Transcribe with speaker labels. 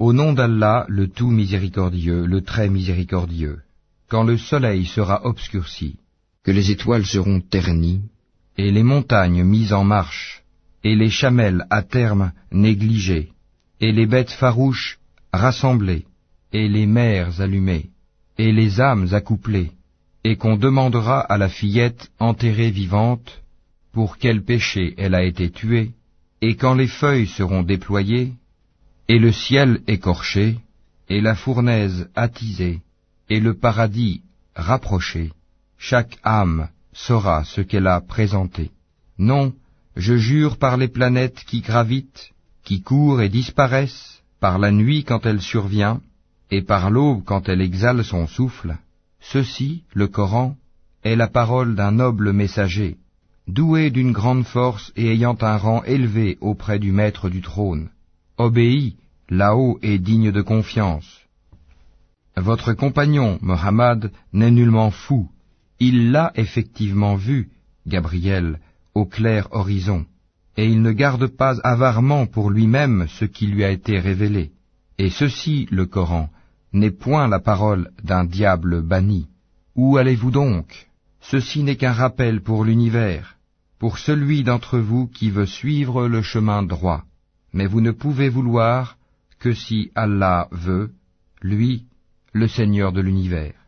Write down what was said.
Speaker 1: Au nom d'Allah, le tout miséricordieux, le très miséricordieux, quand le soleil sera obscurci,
Speaker 2: que les étoiles seront ternies,
Speaker 1: et les montagnes mises en marche, et les chamelles à terme négligées, et les bêtes farouches rassemblées, et les mers allumées, et les âmes accouplées, et qu'on demandera à la fillette enterrée vivante pour quel péché elle a été tuée, et quand les feuilles seront déployées, et le ciel écorché, et la fournaise attisée, et le paradis rapproché, chaque âme saura ce qu'elle a présenté. Non, je jure par les planètes qui gravitent, qui courent et disparaissent, par la nuit quand elle survient, et par l'aube quand elle exhale son souffle, ceci, le Coran, est la parole d'un noble messager, doué d'une grande force et ayant un rang élevé auprès du maître du trône. Obéis, là-haut et digne de confiance. Votre compagnon, Mohammed, n'est nullement fou. Il l'a effectivement vu, Gabriel, au clair horizon, et il ne garde pas avarement pour lui-même ce qui lui a été révélé. Et ceci, le Coran, n'est point la parole d'un diable banni. Où allez-vous donc? Ceci n'est qu'un rappel pour l'univers, pour celui d'entre vous qui veut suivre le chemin droit. Mais vous ne pouvez vouloir que si Allah veut, lui, le Seigneur de l'univers.